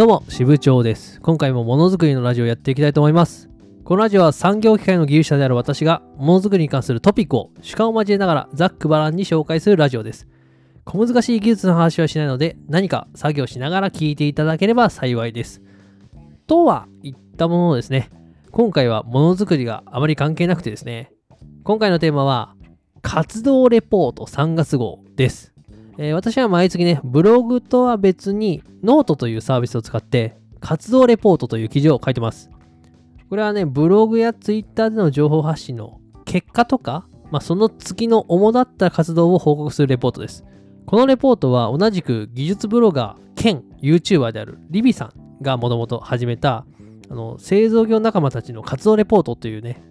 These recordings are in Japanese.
どうも、支部長です。今回もものづくりのラジオをやっていきたいと思います。このラジオは産業機械の技術者である私が、ものづくりに関するトピックを主観を交えながらざっくばらんに紹介するラジオです。小難しい技術の話はしないので、何か作業しながら聞いていただければ幸いです。とは言ったもののですね、今回はものづくりがあまり関係なくてですね、今回のテーマは、活動レポート3月号です。えー私は毎月ね、ブログとは別にノートというサービスを使って活動レポートという記事を書いてます。これはね、ブログやツイッターでの情報発信の結果とか、まあ、その月の主だった活動を報告するレポートです。このレポートは同じく技術ブロガー兼 YouTuber であるリビさんがもともと始めたあの製造業仲間たちの活動レポートというね、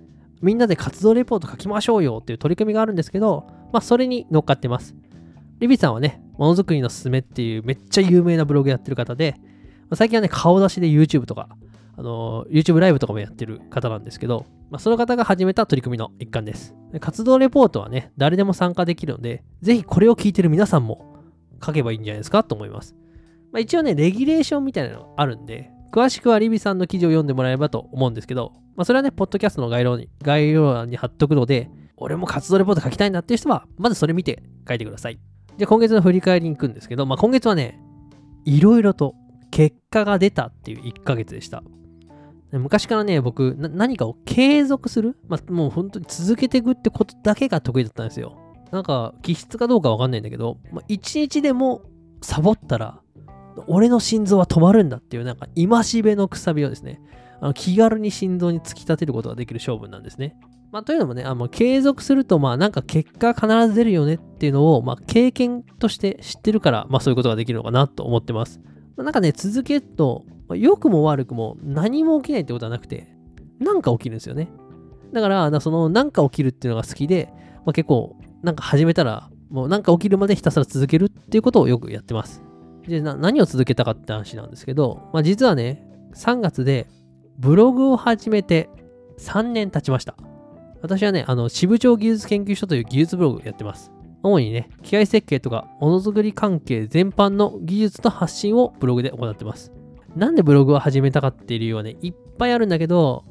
みんなで活動レポート書きましょうよっていう取り組みがあるんですけど、まあ、それに乗っかってます。リビさんはね、ものづくりのすすめっていうめっちゃ有名なブログやってる方で、最近はね、顔出しで YouTube とか、あの YouTube ライブとかもやってる方なんですけど、まあ、その方が始めた取り組みの一環です。活動レポートはね、誰でも参加できるので、ぜひこれを聞いてる皆さんも書けばいいんじゃないですかと思います。まあ、一応ね、レギュレーションみたいなのがあるんで、詳しくはリビさんの記事を読んでもらえればと思うんですけど、まあ、それはね、ポッドキャストの概要に概要欄に貼っとくので、俺も活動レポート書きたいなっていう人は、まずそれ見て書いてください。じゃあ今月の振り返りに行くんですけど、まあ、今月はね、いろいろと結果が出たっていう1ヶ月でした。昔からね、僕、何かを継続する、まあ、もう本当に続けていくってことだけが得意だったんですよ。なんか、気質かどうかわかんないんだけど、まあ、1日でもサボったら、俺の心臓は止まるんだっていう、なんか、今しべのくさびをですね、あの気軽に心臓に突き立てることができる勝負なんですね。まあ、というのもね、あの継続すると、まあ、なんか結果必ず出るよねっていうのを、まあ、経験として知ってるから、まあ、そういうことができるのかなと思ってます。まあ、なんかね、続けると、まあ良くも悪くも何も起きないってことはなくて、なんか起きるんですよね。だから、なその、なんか起きるっていうのが好きで、まあ、結構、なんか始めたら、もうなんか起きるまでひたすら続けるっていうことをよくやってます。で、な何を続けたかって話なんですけど、まあ、実はね、3月でブログを始めて3年経ちました。私はね、あの、支部長技術研究所という技術ブログやってます。主にね、機械設計とかものづくり関係全般の技術と発信をブログで行ってます。なんでブログを始めたかっていう理由はね、いっぱいあるんだけど、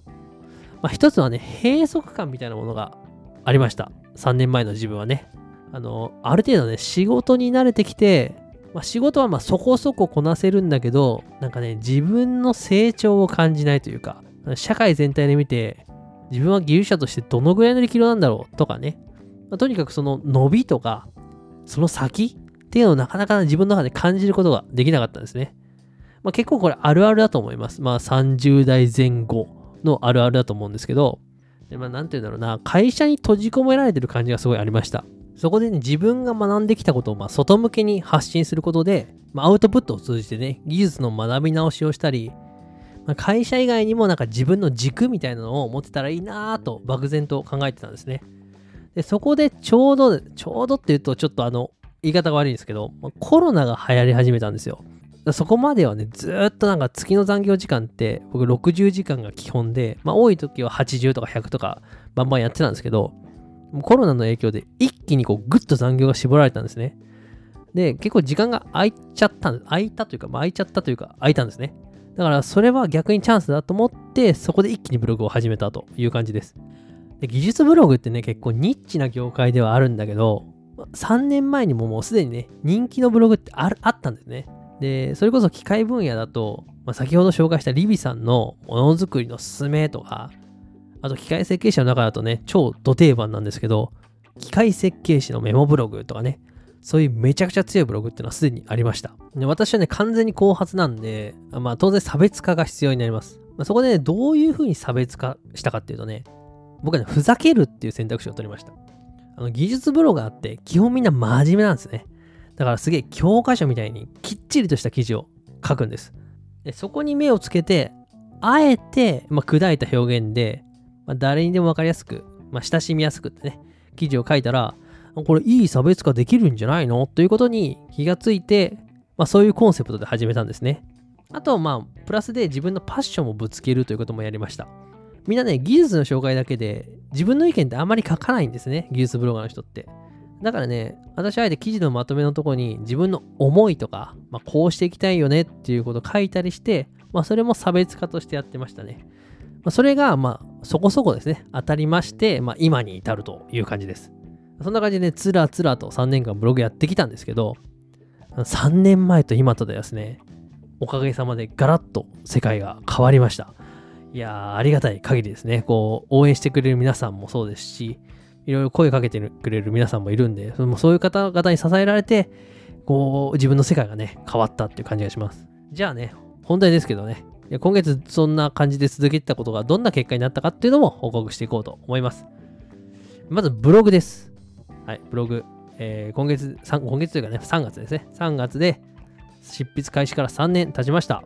まあ、一つはね、閉塞感みたいなものがありました。3年前の自分はね。あの、ある程度ね、仕事に慣れてきて、まあ、仕事はまあそこそここなせるんだけど、なんかね、自分の成長を感じないというか、社会全体で見て、自分は技術者としてどのぐらいの力量なんだろうとかね、まあとにかくその伸びとか、その先っていうのをなかなか自分の中で感じることができなかったんですね。まあ、結構これあるあるだと思います。まあ30代前後のあるあるだと思うんですけど、まあなんて言うんだろうな、会社に閉じ込められてる感じがすごいありました。そこでね、自分が学んできたことをまあ外向けに発信することで、まあ、アウトプットを通じてね、技術の学び直しをしたり、会社以外にもなんか自分の軸みたいなのを持ってたらいいなぁと漠然と考えてたんですね。で、そこでちょうど、ちょうどっていうとちょっとあの、言い方が悪いんですけど、コロナが流行り始めたんですよ。そこまではね、ずっとなんか月の残業時間って、僕60時間が基本で、まあ多い時は80とか100とかバンバンやってたんですけど、コロナの影響で一気にこうグッと残業が絞られたんですね。で、結構時間が空いちゃったんです。空いたというか、まあ、空いちゃったというか、空いたんですね。だからそれは逆にチャンスだと思って、そこで一気にブログを始めたという感じです。で技術ブログってね、結構ニッチな業界ではあるんだけど、3年前にももうすでにね、人気のブログってああったんですね。で、それこそ機械分野だと、まあ、先ほど紹介したリビさんのものづくりのすすめとか、あと機械設計士の中だとね、超ド定番なんですけど、機械設計士のメモブログとかね、そういうめちゃくちゃ強いブログっていうのはすでにありました。で私はね、完全に後発なんで、まあ当然差別化が必要になります。まあ、そこでね、どういう風に差別化したかっていうとね、僕はね、ふざけるっていう選択肢を取りました。あの技術ブロガーって基本みんな真面目なんですね。だからすげえ教科書みたいにきっちりとした記事を書くんです。でそこに目をつけて、あえて、まあ、砕いた表現で、まあ、誰にでも分かりやすく、まあ、親しみやすくってね、記事を書いたら、これいい差別化できるんじゃないの？ということに気がついて、まあ、そういうコンセプトで始めたんですね。あと、まあ、プラスで自分のパッションをぶつけるということもやりました。みんなね、技術の紹介だけで自分の意見ってあんまり書かないんですね、技術ブロガーの人って。だからね、私あえて記事のまとめのところに自分の思いとか、まあ、こうしていきたいよねっていうことを書いたりして、まあ、それも差別化としてやってましたね。まあ、それが、まあ、そこそこですね、当たりまして、まあ、今に至るという感じです。そんな感じで、ね、つらつらと3年間ブログやってきたんですけど、3年前と今とでですね、おかげさまでガラッと世界が変わりました。いやー、ありがたい限りですね。こう、応援してくれる皆さんもそうですし、いろいろ声かけてくれる皆さんもいるんで、そういう方々に支えられて、こう、自分の世界がね、変わったっていう感じがします。じゃあね、本題ですけどね、今月そんな感じで続けてたことがどんな結果になったかっていうのも報告していこうと思います。まずブログです。はい、ブログ。えー、今月、今月というかね、3月ですね。3月で執筆開始から3年経ちました。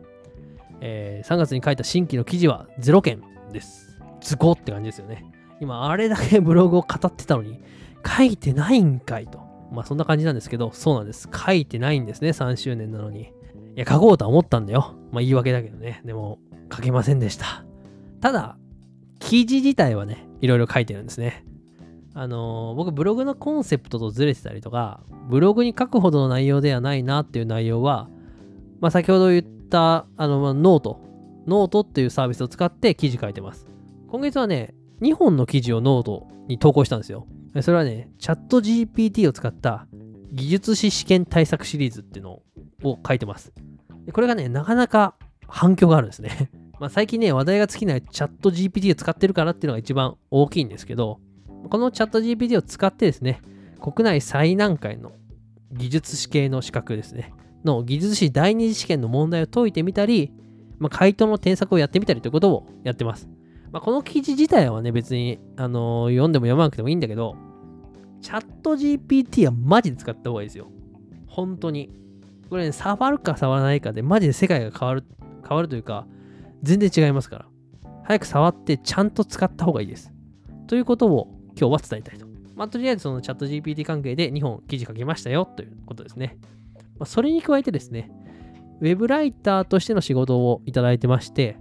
えー、3月に書いた新規の記事は0件です。ズコって感じですよね。今、あれだけブログを語ってたのに、書いてないんかいと。まあそんな感じなんですけど、そうなんです。書いてないんですね、3周年なのに。いや、書こうとは思ったんだよ。まあ言い訳だけどね。でも、書けませんでした。ただ、記事自体はね、いろいろ書いてるんですね。あの、僕、ブログのコンセプトとずれてたりとか、ブログに書くほどの内容ではないなっていう内容は、まあ先ほど言った、あの、ノート。ノートっていうサービスを使って記事書いてます。今月はね、2本の記事をノートに投稿したんですよ。それはね、チャット GPT を使った技術士試験対策シリーズっていうのを書いてます。これがね、なかなか反響があるんですね。まあ最近ね、話題が尽きないチャット GPT を使ってるからっていうのが一番大きいんですけど、このチャット GPT を使ってですね、国内最難解の技術士系の資格ですね、の技術士第二次試験の問題を解いてみたり、まあ、回答の添削をやってみたりということをやってます。まあ、この記事自体はね、別に、あのー、読んでも読まなくてもいいんだけど、チャット GPT はマジで使った方がいいですよ。本当に。これね、触るか触らないかで、マジで世界が変わる、変わるというか、全然違いますから。早く触ってちゃんと使った方がいいです。ということを今日は伝えたいと。まあ、とりあえずそのチャット GPT 関係で2本記事書きましたよということですね。まあ、それに加えてですね、ウェブライターとしての仕事をいただいてまして、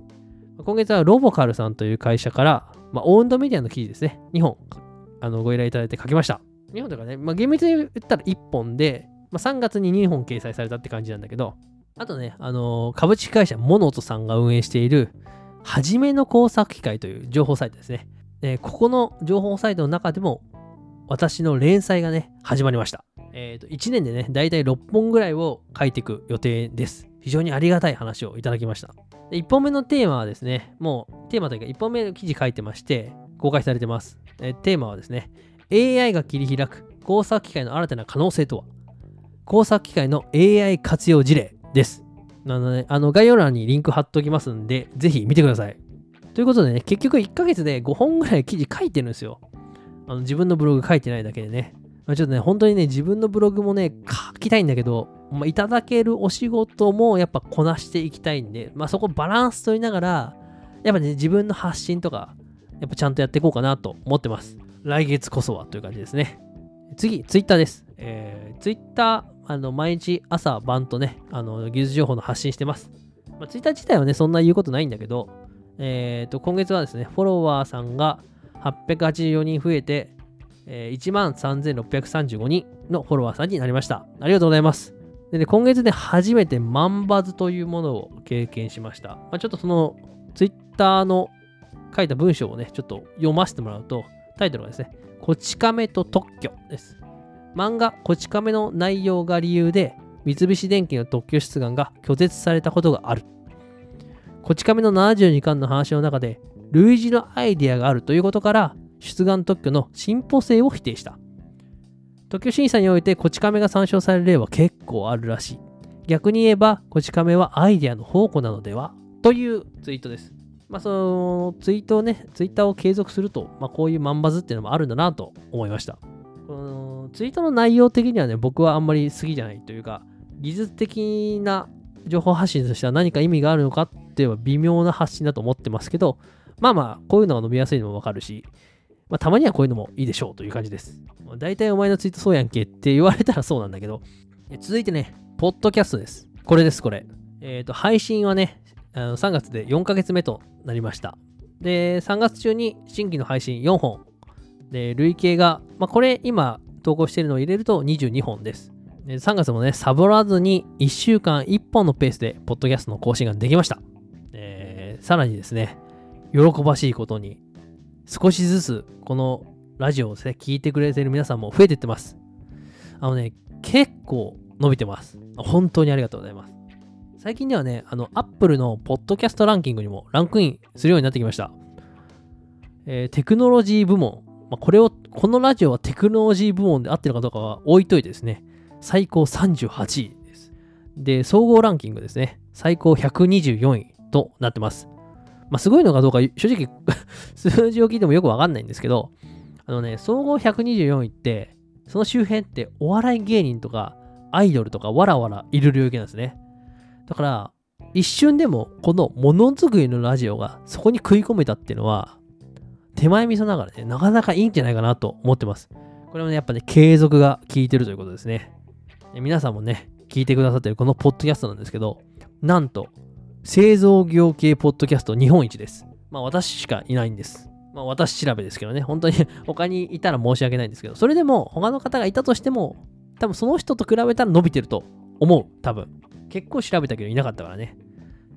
今月はロボカルさんという会社から、まあ、オウンドメディアの記事ですね。2本あのご依頼いただいて書きました。2本とかね、まあ、厳密に言ったら1本で、まあ、3月に2本掲載されたって感じなんだけど、あとね、あのー、株式会社モノトさんが運営している、はじめの工作機械という情報サイトですね。えー、ここの情報サイトの中でも、私の連載がね、始まりました。え、ー、と、1年でね、だいたい6本ぐらいを書いていく予定です。非常にありがたい話をいただきました。1本目のテーマはですね、もうテーマというか1本目の記事書いてまして、公開されてます。えテーマはですね、AI が切り開く工作機械の新たな可能性とは？工作機械の AI 活用事例です。なので、あの概要欄にリンク貼っておきますんで、ぜひ見てください。ということでね、結局1ヶ月で5本ぐらい記事書いてるんですよ。あの自分のブログ書いてないだけでね。まあ、ちょっとね、本当にね、自分のブログもね、書きたいんだけど、まあ、いただけるお仕事もやっぱこなしていきたいんで、まあそこバランス取りながら、やっぱね、自分の発信とか、やっぱちゃんとやっていこうかなと思ってます。来月こそはという感じですね。次、ツイッターです。えー、ツイッター、あの、毎日朝晩とね、あの、技術情報の発信してます。まあ、ツイッター自体はね、そんな言うことないんだけど、え、ー、と、今月はですね、フォロワーさんが884人増えて、えー、1万3635人のフォロワーさんになりました。ありがとうございます。でね、今月で初めて万バズというものを経験しました。まあ、ちょっとそのツイッターの書いた文章をね、ちょっと読ませてもらうと、タイトルがですね、こち亀と特許です。漫画こち亀の内容が理由で、三菱電機の特許出願が拒絶されたことがある。こち亀の72巻の話の中で、類似のアイデアがあるということから、出願特許の進歩性を否定した。特許審査においてこち亀が参照される例は結構あるらしい。逆に言えば、こち亀はアイデアの宝庫なのでは？というツイートです。まあ、そのツイートをね、ツイッターを継続すると、まあ、こういうマンバズっていうのもあるんだなと思いました。このツイートの内容的にはね、僕はあんまり好きじゃないというか、技術的な情報発信としては何か意味があるのかっては微妙な発信だと思ってますけど、まあまあ、こういうのが伸びやすいのもわかるし、まあ、たまにはこういうのもいいでしょうという感じです。大体お前のツイートそうやんけって言われたらそうなんだけど、続いてね、ポッドキャストです。これです、これ。えっ、ー、と、配信はね、あの3月で4ヶ月目となりました。で、3月中に新規の配信4本。で、累計が、まあ、これ今、投稿しているのを入れると22本です。で3月もね、サボらずに1週間1本のペースで、ポッドキャストの更新ができました。さらにですね、喜ばしいことに、少しずつこのラジオを、聞いてくれている皆さんも増えていってます。あのね、結構伸びてます。本当にありがとうございます。最近ではね、あの、Apple のポッドキャストランキングにもランクインするようになってきました。えー、テクノロジー部門。まあ、これを、このラジオはテクノロジー部門で合ってるかどうかは置いといてですね、最高38位です。で、総合ランキングですね、最高124位となってます。まあ、すごいのかどうか、正直 数字を聞いてもよくわかんないんですけど、あのね、総合124位って、その周辺ってお笑い芸人とかアイドルとかわらわらいる領域なんですね。だから、一瞬でもこのものづくりのラジオがそこに食い込めたっていうのは、手前味噌ながらね、なかなかいいんじゃないかなと思ってます。これもね、やっぱね、継続が効いてるということですね。皆さんもね、聞いてくださってるこのポッドキャストなんですけど、なんと、製造業系ポッドキャスト日本一です。まあ私しかいないんです。まあ私調べですけどね、本当に 他にいたら申し訳ないんですけど、それでも他の方がいたとしても、多分その人と比べたら伸びてると思う、多分。結構調べたけどいなかったからね。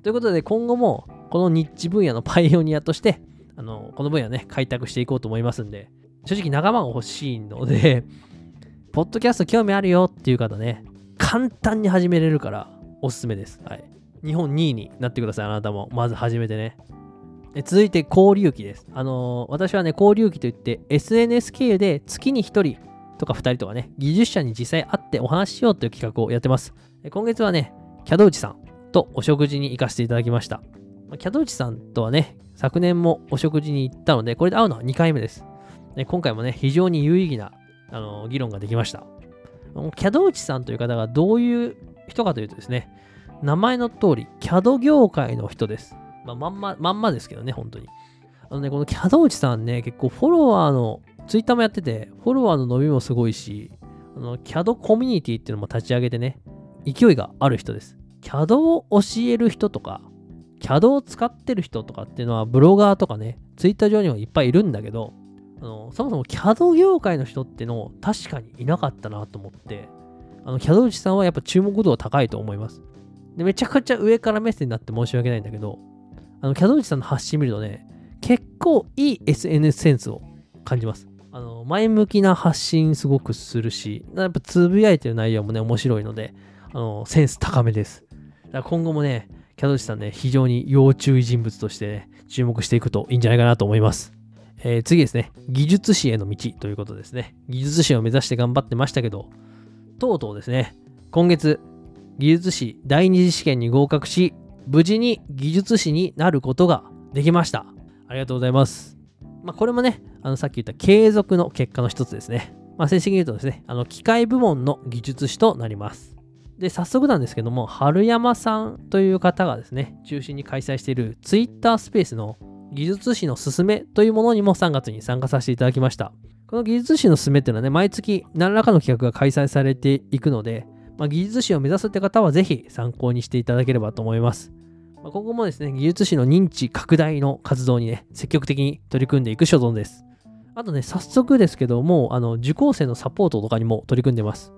ということで今後もこのニッチ分野のパイオニアとして、あの、この分野ね、開拓していこうと思いますんで、正直仲間が欲しいので、ポッドキャスト興味あるよっていう方ね、簡単に始めれるからおすすめです。はい。日本2位になってください、あなたも。まず始めてね。続いて、交流期です。あのー、私はね、交流期といって、SNS 経由で月に1人とか2人とかね、技術者に実際会ってお話ししようという企画をやってます。今月はね、キャドウチさんとお食事に行かせていただきました。キャドウチさんとはね、昨年もお食事に行ったので、これで会うのは2回目です。今回もね、非常に有意義な、あのー、議論ができました。キャドウチさんという方がどういう人かというとですね、名前の通り、CAD 業界の人です。まあ、まんま、まんまですけどね、本当に。あのね、この CAD 内さんね、結構フォロワーの、ツイッターもやってて、フォロワーの伸びもすごいし、あの、CAD コミュニティっていうのも立ち上げてね、勢いがある人です。CAD を教える人とか、CAD を使ってる人とかっていうのは、ブロガーとかね、ツイッター上にもいっぱいいるんだけど、あのそもそも CAD 業界の人っての確かにいなかったなと思って、あの、CAD 内さんはやっぱ注目度は高いと思います。で、めちゃくちゃ上から目線になって申し訳ないんだけど、あの、キャドウチさんの発信見るとね、結構いい SNS センスを感じます。あの、前向きな発信すごくするし、やっぱつぶやいてる内容もね、面白いので、あの、センス高めです。だから今後もね、キャドウチさんね、非常に要注意人物としてね、注目していくといいんじゃないかなと思います。えー、次ですね、技術士への道ということですね。技術士を目指して頑張ってましたけど、とうとうですね、今月、技術士第二次試験に合格し、無事に技術士になることができました。ありがとうございます。まあ、これもね、あのさっき言った継続の結果の一つですね。まあ、正式に言うとですね、あの機械部門の技術士となります。で、早速なんですけども、春山さんという方がですね、中心に開催している Twitter スペースの技術士のすすめというものにも3月に参加させていただきました。この技術士のすすめっていうのはね、毎月何らかの企画が開催されていくので、まあ、技術士を目指すって方はぜひ参考にしていただければと思います。まあ、今後もですね、技術士の認知拡大の活動にね、積極的に取り組んでいく所存です。あとね、早速ですけども、あの受講生のサポートとかにも取り組んでます。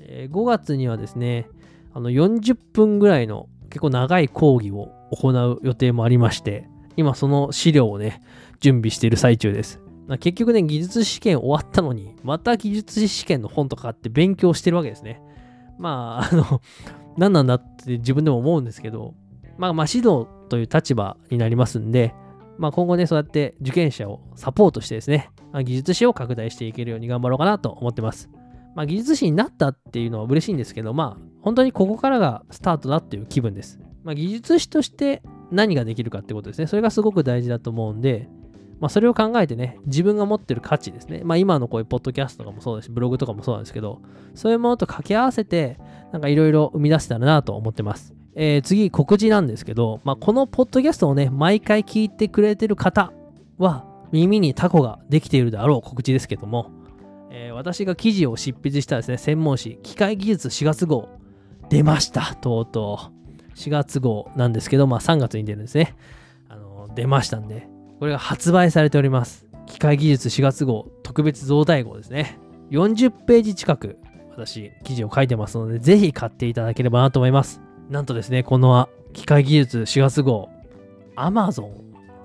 えー、5月にはですね、あの40分ぐらいの結構長い講義を行う予定もありまして、今その資料をね、準備している最中です。結局ね、技術試験終わったのに、また技術試験の本とかあって勉強してるわけですね。まあ、あの、何なんだって自分でも思うんですけど、まあ、まあ、指導という立場になりますんで、まあ、今後ね、そうやって受験者をサポートしてですね、まあ、技術士を拡大していけるように頑張ろうかなと思ってます。まあ、技術士になったっていうのは嬉しいんですけど、まあ、本当にここからがスタートだっていう気分です。まあ、技術士として何ができるかってことですね。それがすごく大事だと思うんで、まあ、それを考えてね、自分が持ってる価値ですね。まあ、今のこういうポッドキャストとかもそうだし、ブログとかもそうなんですけど、そういうものと掛け合わせて、なんかいろいろ生み出せたらなと思ってます。えー、次、告知なんですけど、まあ、このポッドキャストをね、毎回聞いてくれてる方は、耳にタコができているであろう告知ですけども、えー、私が記事を執筆したですね、専門誌、機械技術4月号、出ました、とうとう。4月号なんですけど、まあ3月に出るんですね。あの出ましたんで、これが発売されております。機械技術4月号特別増大号ですね。40ページ近く私記事を書いてますので、ぜひ買っていただければなと思います。なんとですね、この機械技術4月号、Amazon、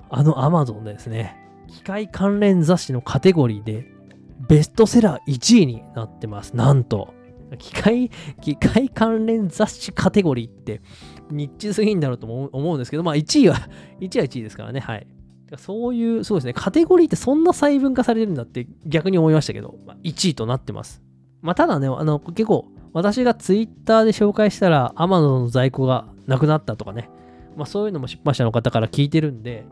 あの Amazon でですね、機械関連雑誌のカテゴリーでベストセラー1位になってます。なんと。機械、機械関連雑誌カテゴリーってニッチすぎんだろうと思うんですけど、まあ1位は、1位は1位ですからね。はい。そういう、そうですね、カテゴリーってそんな細分化されてるんだって逆に思いましたけど、まあ、1位となってます。まあ、ただね、あの、結構、私がツイッターで紹介したら、Amazon の在庫がなくなったとかね、まあ、そういうのも出版社の方から聞いてるんで、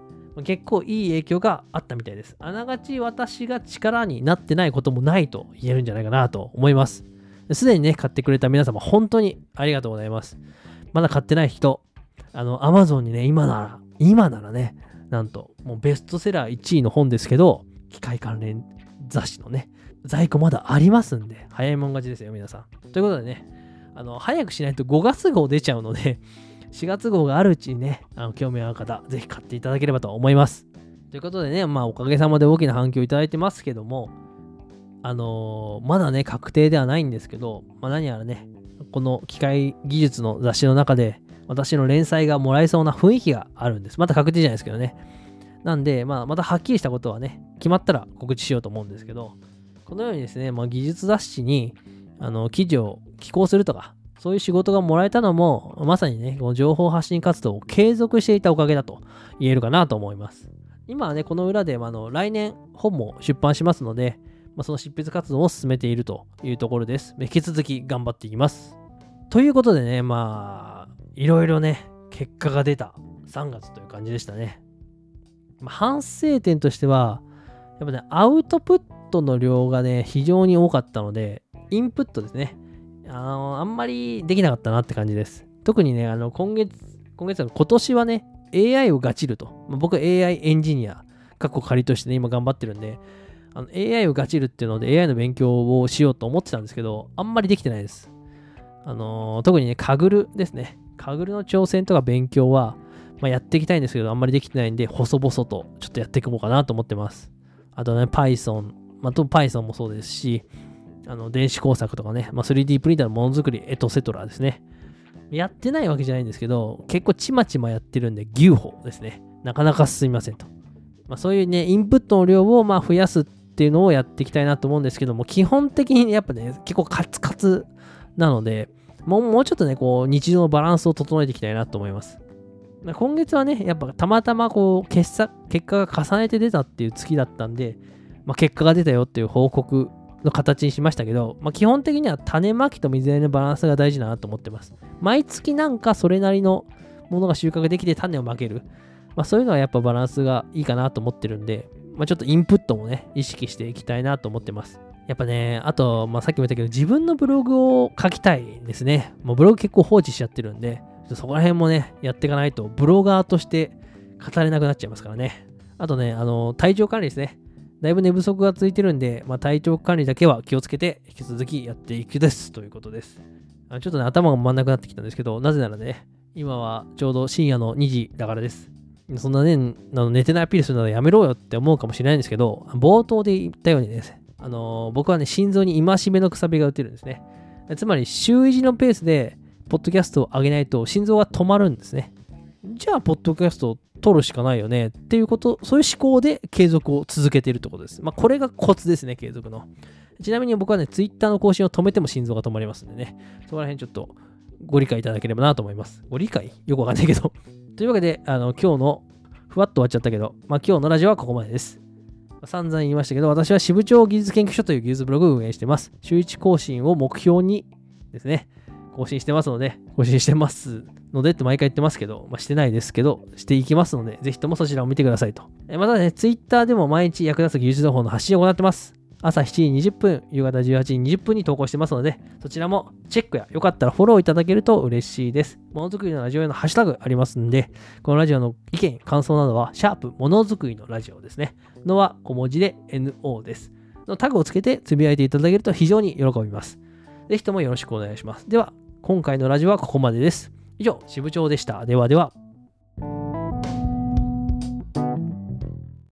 結構いい影響があったみたいです。あながち私が力になってないこともないと言えるんじゃないかなと思います。すでにね、買ってくれた皆様、本当にありがとうございます。まだ買ってない人、あの、Amazon にね、今なら、今ならね、なんと、もうベストセラー1位の本ですけど、機械関連雑誌のね、在庫まだありますんで、早いもん勝ちですよ、皆さん。ということでね、あの、早くしないと5月号出ちゃうので、4月号があるうちにね、あの興味ある方、ぜひ買っていただければと思います。ということでね、まあ、おかげさまで大きな反響いただいてますけども、あのー、まだね、確定ではないんですけど、まあ、何やらね、この機械技術の雑誌の中で、私の連載がもらえそうな雰囲気があるんです。また確定じゃないですけどね。なんで、まあ、またはっきりしたことはね、決まったら告知しようと思うんですけど、このようにですね、まあ、技術雑誌にあの記事を寄稿するとか、そういう仕事がもらえたのも、まさにね、この情報発信活動を継続していたおかげだと言えるかなと思います。今はね、この裏で、あの来年本も出版しますので、まあ、その執筆活動を進めているというところです。引き続き頑張っていきます。ということでね、まあ、いろいろね、結果が出た3月という感じでしたね。まあ、反省点としては、やっぱね、アウトプットの量がね、非常に多かったので、インプットですね。あの、あんまりできなかったなって感じです。特にね、あの、今月、今月の今年はね、AI をガチると。まあ、僕 AI エンジニア、過去仮としてね、今頑張ってるんで、あの AI をガチるっていうので AI の勉強をしようと思ってたんですけど、あんまりできてないです。あのー、特にね、カグルですね。カグルの挑戦とか勉強は、まあ、やっていきたいんですけど、あんまりできてないんで、細々とちょっとやっていこうかなと思ってます。あとね、Python、まあ、と Python もそうですし、あの電子工作とかね、まあ、3D プリンターのものづくり、エトセトラですね。やってないわけじゃないんですけど、結構ちまちまやってるんで、牛歩ですね。なかなか進みませんと。まあ、そういうね、インプットの量をまあ増やすっていうのをやっていきたいなと思うんですけども、基本的にやっぱね、結構カツカツなので、もうもうちょっとね、こう、日常のバランスを整えていきたいなと思います。今月はね、やっぱたまたまこう結果、結果が重ねて出たっていう月だったんで、まあ、結果が出たよっていう報告の形にしましたけど、まあ、基本的には種まきと水やりのバランスが大事だなと思ってます。毎月なんかそれなりのものが収穫できて種をまける。まあ、そういうのはやっぱバランスがいいかなと思ってるんで、まあ、ちょっとインプットもね、意識していきたいなと思ってます。やっぱね、あと、まあ、さっきも言ったけど、自分のブログを書きたいですね。もうブログ結構放置しちゃってるんで、そこら辺もね、やっていかないと、ブロガーとして語れなくなっちゃいますからね。あとね、あの、体調管理ですね。だいぶ寝不足が続いてるんで、まあ、体調管理だけは気をつけて、引き続きやっていくですということです。あちょっとね、頭が回んなくなってきたんですけど、なぜならね、今はちょうど深夜の2時だからです。そんなね、あの寝てないアピールするのはやめろよって思うかもしれないんですけど、冒頭で言ったようにね、あの、僕はね、心臓に戒めのくさびが打てるんですね。つまり、週1のペースで、ポッドキャストを上げないと心臓が止まるんですね。じゃあ、ポッドキャストを取るしかないよねっていうこと、そういう思考で継続を続けているってことです。まあ、これがコツですね、継続の。ちなみに僕はね、ツイッターの更新を止めても心臓が止まりますんでね、そこら辺ちょっとご理解いただければなと思います。ご理解？よくわかんないけどというわけで、あの、今日の、ふわっと終わっちゃったけど、まあ、今日のラジオはここまでです。散々言いましたけど、私は支部長技術研究所という技術ブログを運営してます。週1更新を目標にですね、更新してますので、更新してますのでって毎回言ってますけど、まあ、してないですけど、していきますので、ぜひともそちらを見てくださいと。えまたね、Twitter でも毎日役立つ技術情報の発信を行ってます。朝7時20分、夕方18時20分に投稿してますので、そちらもチェックやよかったらフォローいただけると嬉しいです。ものづくりのラジオへのハッシュタグありますんで、このラジオの意見、感想などは、シャープものづくりのラジオですね。のは小文字で NO です。のタグをつけてつぶやいていただけると非常に喜びます。ぜひともよろしくお願いします。では、今回のラジオはここまでです。以上、支部長でした。ではでは。